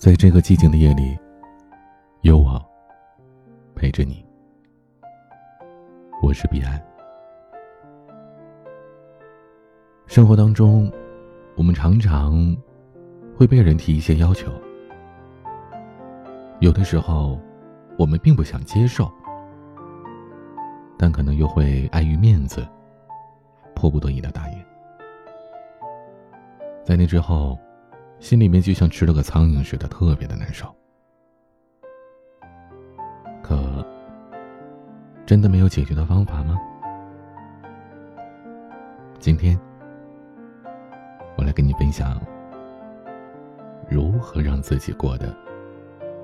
在这个寂静的夜里，有我陪着你。我是彼岸。生活当中，我们常常会被人提一些要求，有的时候我们并不想接受，但可能又会碍于面子，迫不得已的答应。在那之后。心里面就像吃了个苍蝇似的，特别的难受。可，真的没有解决的方法吗？今天，我来跟你分享如何让自己过得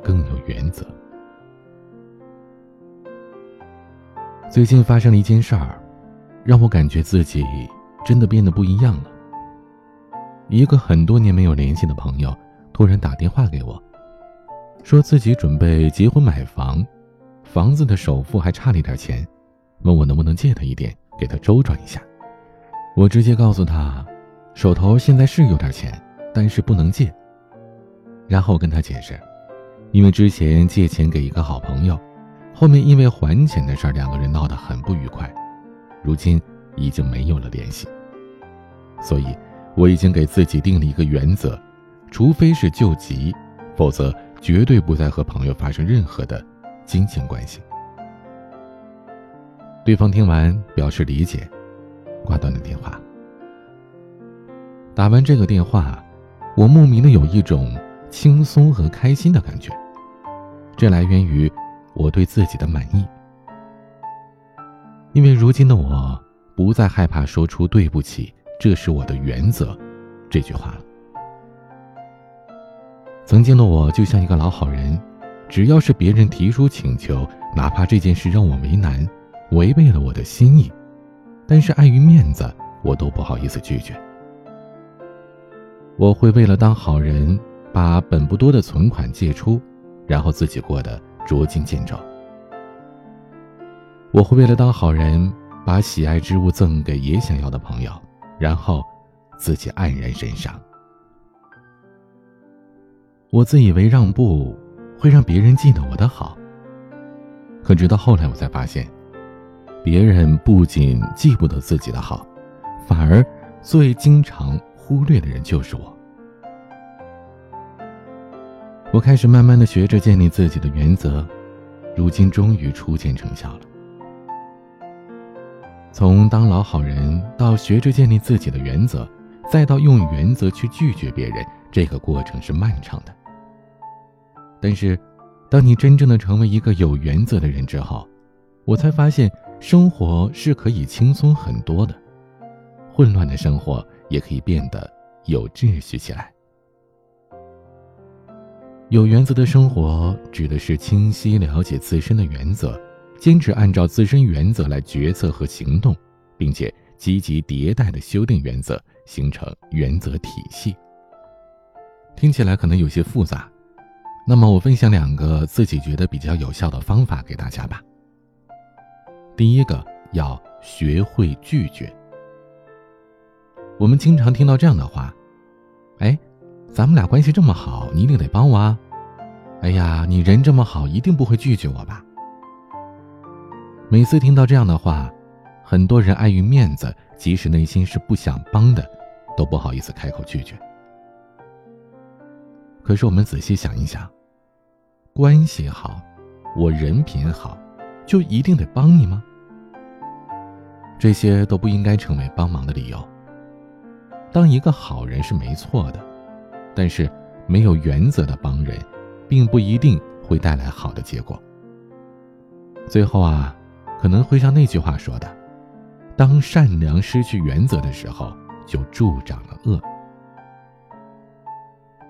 更有原则。最近发生了一件事儿，让我感觉自己真的变得不一样了。一个很多年没有联系的朋友，突然打电话给我，说自己准备结婚买房，房子的首付还差了一点钱，问我能不能借他一点，给他周转一下。我直接告诉他，手头现在是有点钱，但是不能借。然后跟他解释，因为之前借钱给一个好朋友，后面因为还钱的事儿，两个人闹得很不愉快，如今已经没有了联系，所以。我已经给自己定了一个原则，除非是救急，否则绝对不再和朋友发生任何的金钱关系。对方听完表示理解，挂断了电话。打完这个电话，我莫名的有一种轻松和开心的感觉，这来源于我对自己的满意，因为如今的我不再害怕说出对不起。这是我的原则，这句话。曾经的我就像一个老好人，只要是别人提出请求，哪怕这件事让我为难，违背了我的心意，但是碍于面子，我都不好意思拒绝。我会为了当好人，把本不多的存款借出，然后自己过得捉襟见肘。我会为了当好人，把喜爱之物赠给也想要的朋友。然后，自己黯然神伤。我自以为让步会让别人记得我的好，可直到后来我才发现，别人不仅记不得自己的好，反而最经常忽略的人就是我。我开始慢慢的学着建立自己的原则，如今终于初见成效了。从当老好人到学着建立自己的原则，再到用原则去拒绝别人，这个过程是漫长的。但是，当你真正的成为一个有原则的人之后，我才发现生活是可以轻松很多的，混乱的生活也可以变得有秩序起来。有原则的生活指的是清晰了解自身的原则。坚持按照自身原则来决策和行动，并且积极迭代的修订原则，形成原则体系。听起来可能有些复杂，那么我分享两个自己觉得比较有效的方法给大家吧。第一个，要学会拒绝。我们经常听到这样的话：“哎，咱们俩关系这么好，你一定得帮我啊！”“哎呀，你人这么好，一定不会拒绝我吧？”每次听到这样的话，很多人碍于面子，即使内心是不想帮的，都不好意思开口拒绝。可是我们仔细想一想，关系好，我人品好，就一定得帮你吗？这些都不应该成为帮忙的理由。当一个好人是没错的，但是没有原则的帮人，并不一定会带来好的结果。最后啊。可能会像那句话说的：“当善良失去原则的时候，就助长了恶。”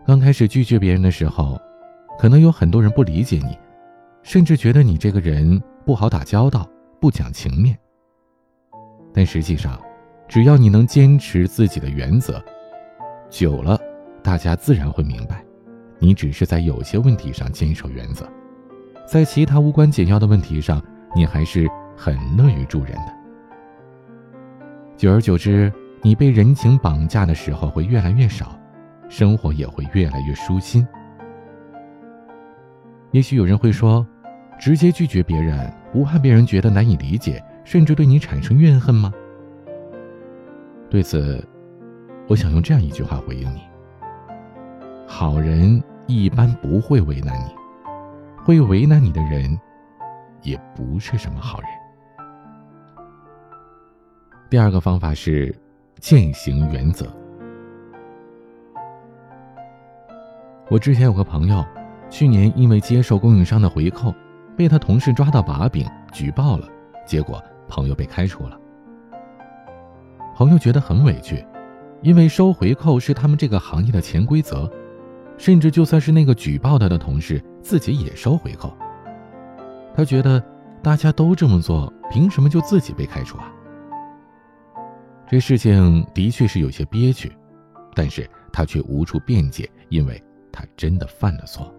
刚开始拒绝别人的时候，可能有很多人不理解你，甚至觉得你这个人不好打交道，不讲情面。但实际上，只要你能坚持自己的原则，久了，大家自然会明白，你只是在有些问题上坚守原则，在其他无关紧要的问题上。你还是很乐于助人的，久而久之，你被人情绑架的时候会越来越少，生活也会越来越舒心，也许有人会说，直接拒绝别人，不怕别人觉得难以理解，甚至对你产生怨恨吗？对此，我想用这样一句话回应你：好人一般不会为难你，会为难你的人，也不是什么好人。第二个方法是践行原则。我之前有个朋友，去年因为接受供应商的回扣，被他同事抓到把柄举报了，结果朋友被开除了。朋友觉得很委屈，因为收回扣是他们这个行业的潜规则，甚至就算是那个举报他的同事自己也收回扣。他觉得大家都这么做，凭什么就自己被开除啊？这事情的确是有些憋屈，但是他却无处辩解，因为他真的犯了错。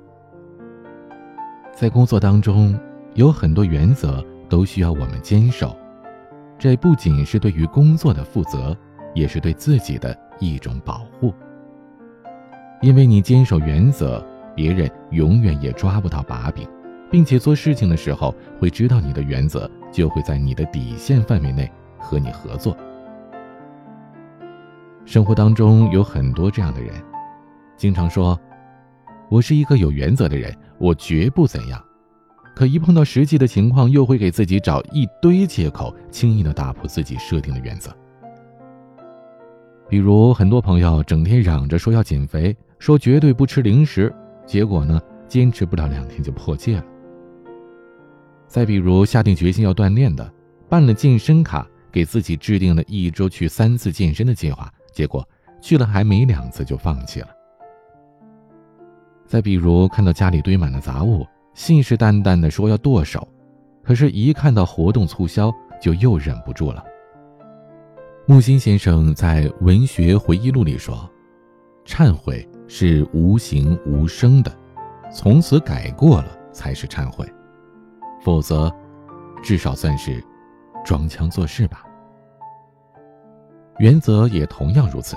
在工作当中，有很多原则都需要我们坚守，这不仅是对于工作的负责，也是对自己的一种保护。因为你坚守原则，别人永远也抓不到把柄，并且做事情的时候会知道你的原则，就会在你的底线范围内和你合作。生活当中有很多这样的人，经常说：“我是一个有原则的人，我绝不怎样。”可一碰到实际的情况，又会给自己找一堆借口，轻易的打破自己设定的原则。比如，很多朋友整天嚷着说要减肥，说绝对不吃零食，结果呢，坚持不了两天就破戒了。再比如，下定决心要锻炼的，办了健身卡，给自己制定了一周去三次健身的计划。结果去了还没两次就放弃了。再比如看到家里堆满了杂物，信誓旦旦的说要剁手，可是，一看到活动促销就又忍不住了。木心先生在《文学回忆录》里说：“忏悔是无形无声的，从此改过了才是忏悔，否则，至少算是装腔作势吧。”原则也同样如此，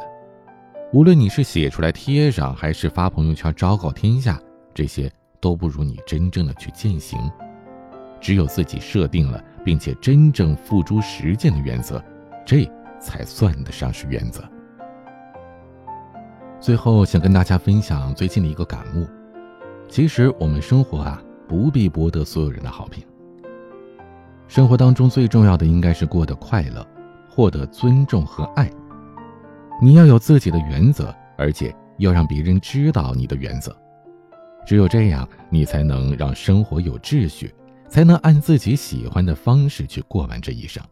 无论你是写出来贴上，还是发朋友圈昭告天下，这些都不如你真正的去践行。只有自己设定了，并且真正付诸实践的原则，这才算得上是原则。最后想跟大家分享最近的一个感悟：其实我们生活啊，不必博得所有人的好评。生活当中最重要的应该是过得快乐。获得尊重和爱，你要有自己的原则，而且要让别人知道你的原则。只有这样，你才能让生活有秩序，才能按自己喜欢的方式去过完这一生。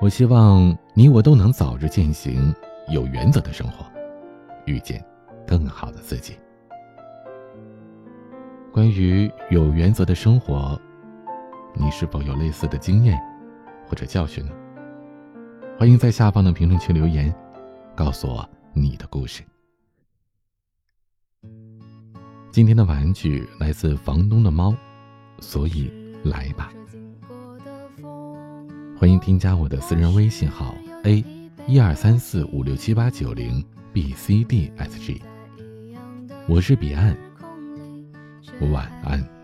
我希望你我都能早日践行有原则的生活，遇见更好的自己。关于有原则的生活，你是否有类似的经验？或者教训呢？欢迎在下方的评论区留言，告诉我你的故事。今天的玩具来自房东的猫，所以来吧。欢迎添加我的私人微信号 a 一二三四五六七八九零 b c d s g，我是彼岸，晚安。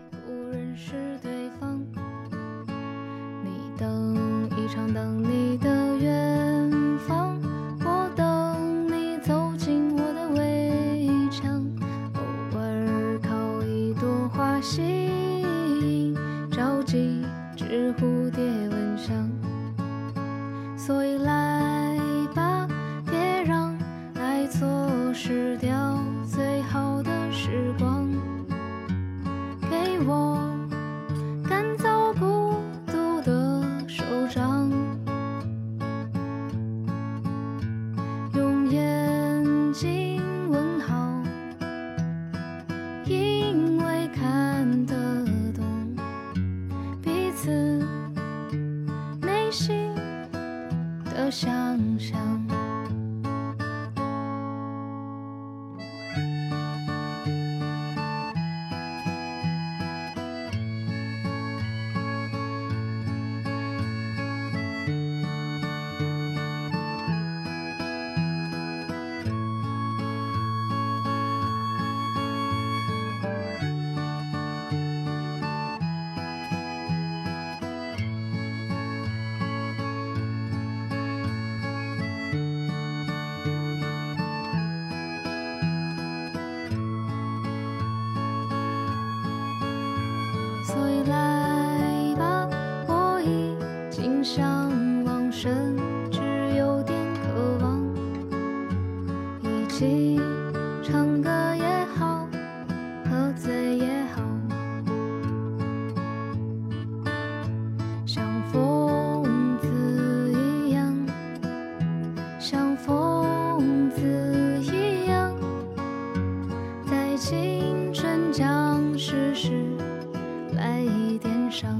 的想象甚至有点渴望一起唱歌也好，喝醉也好，像疯子一样，像疯子一样，在青春将逝时，来一点伤。